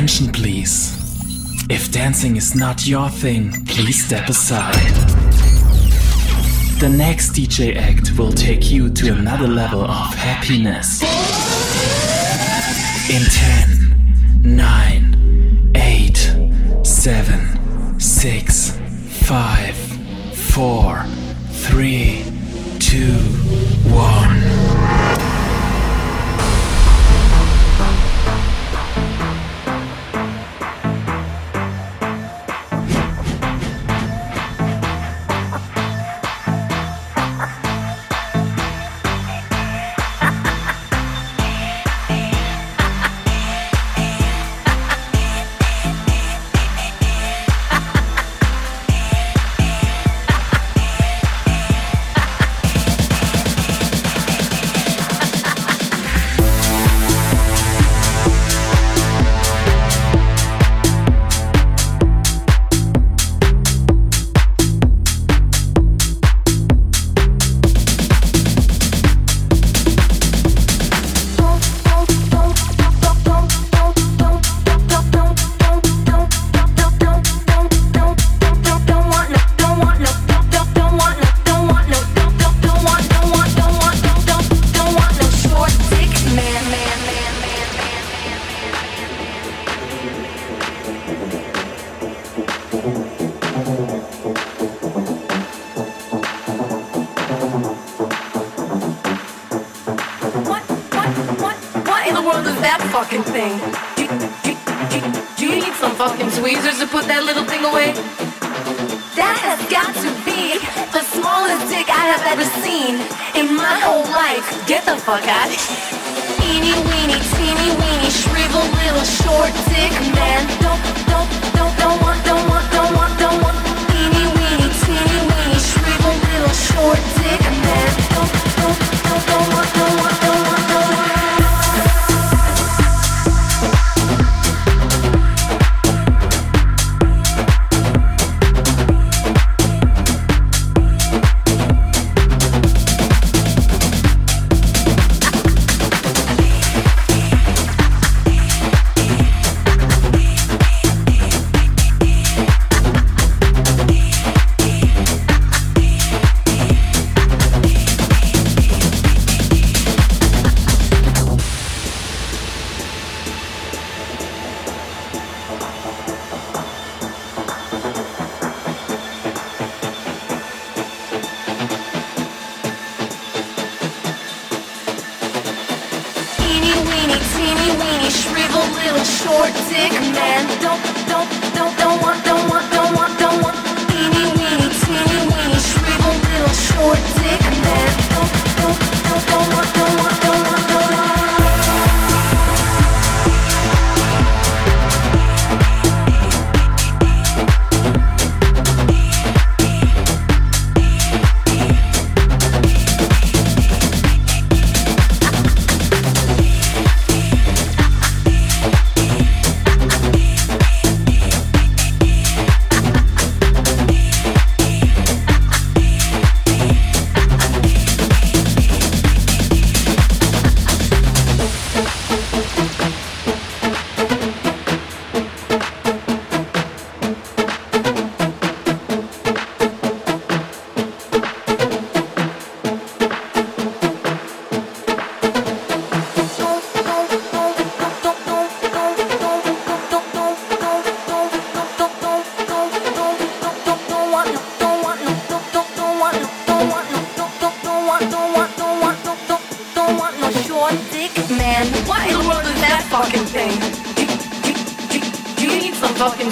Attention, please. If dancing is not your thing, please step aside. The next DJ act will take you to another level of happiness. In 10, 9, 8, 7, 6, 5, 4, 3, 2, 1.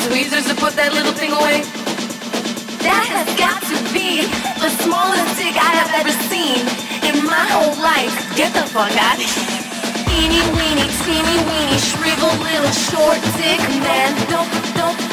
tweezers to put that little thing away? That has got to be the smallest dick I have ever seen in my whole life. Get the fuck out of. Eeny weeny, teeny weeny, shriveled little short dick man. Don't, don't,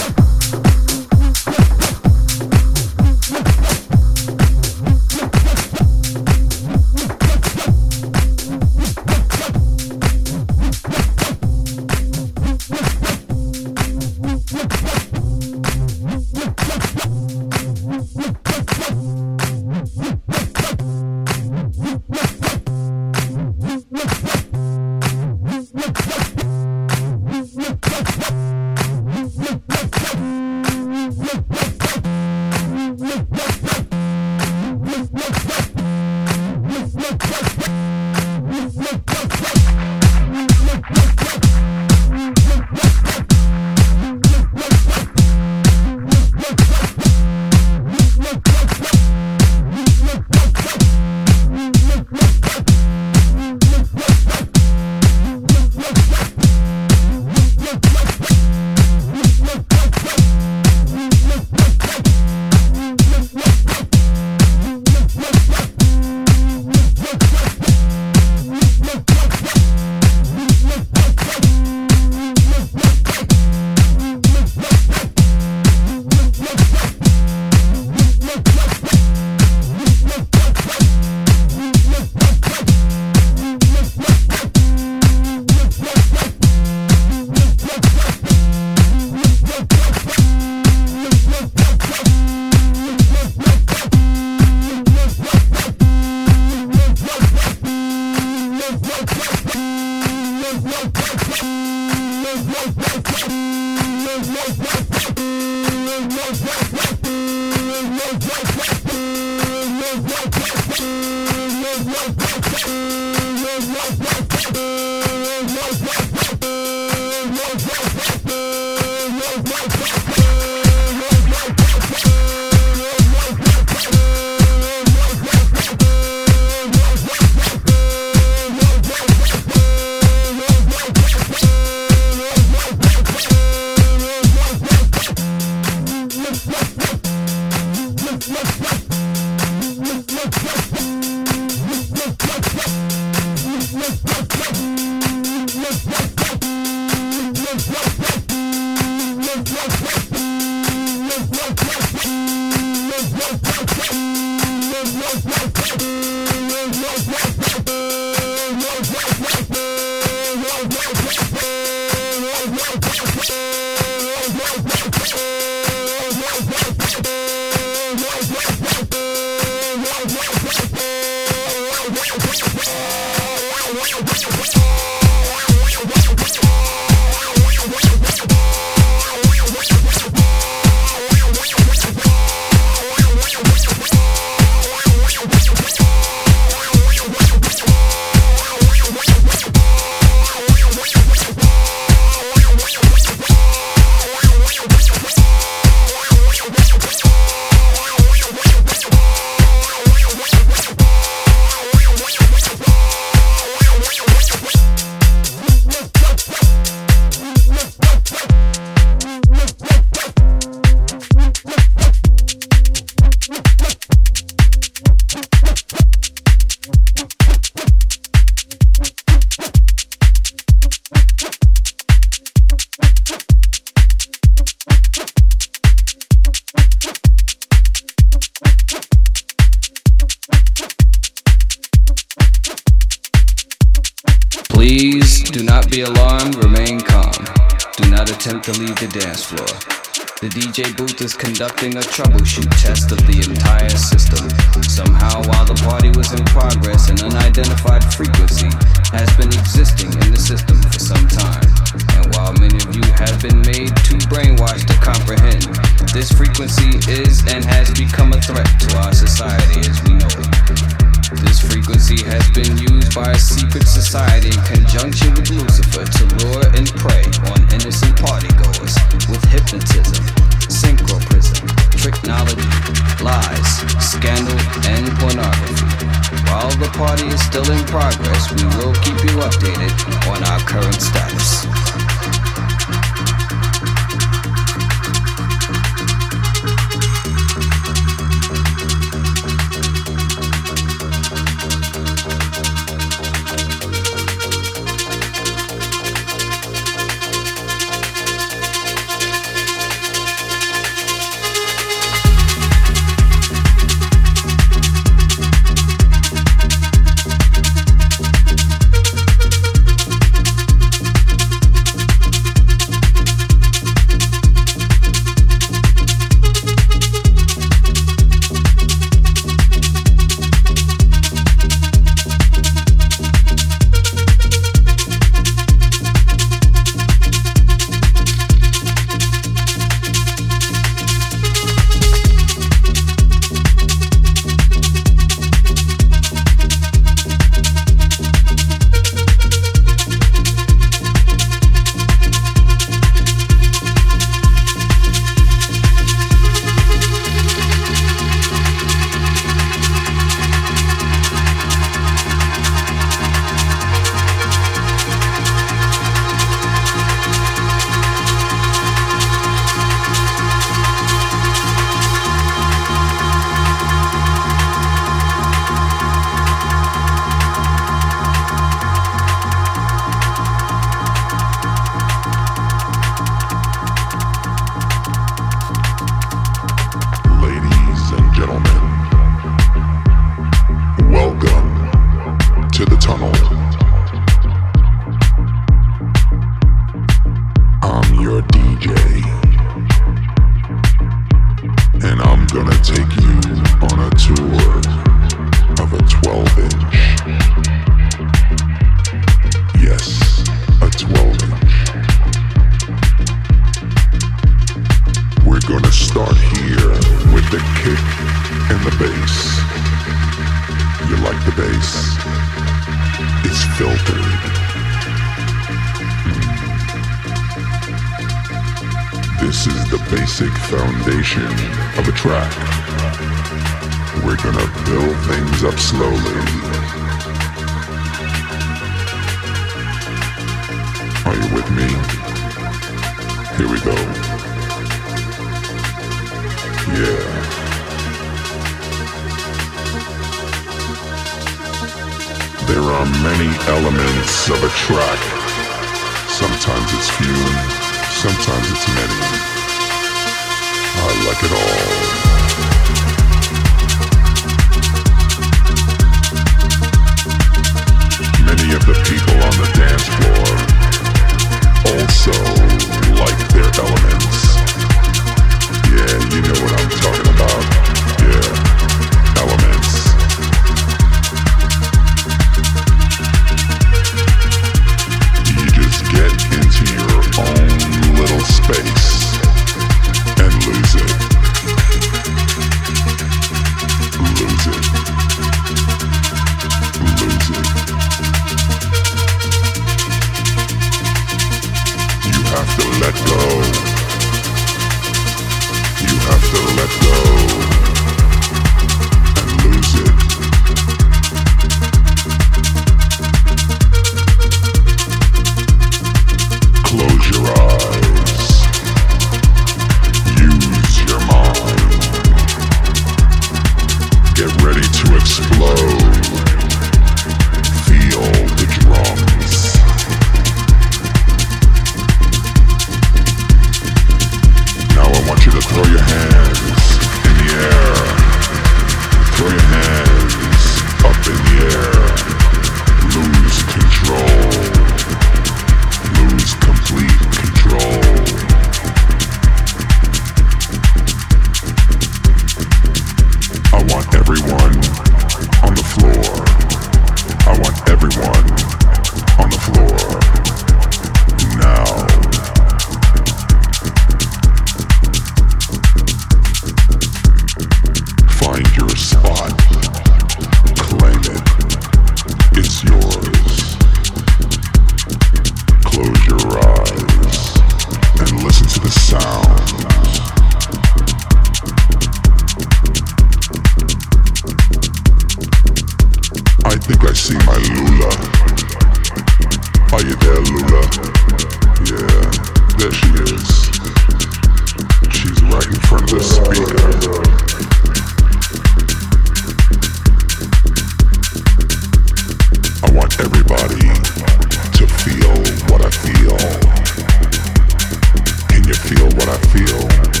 feel what I feel.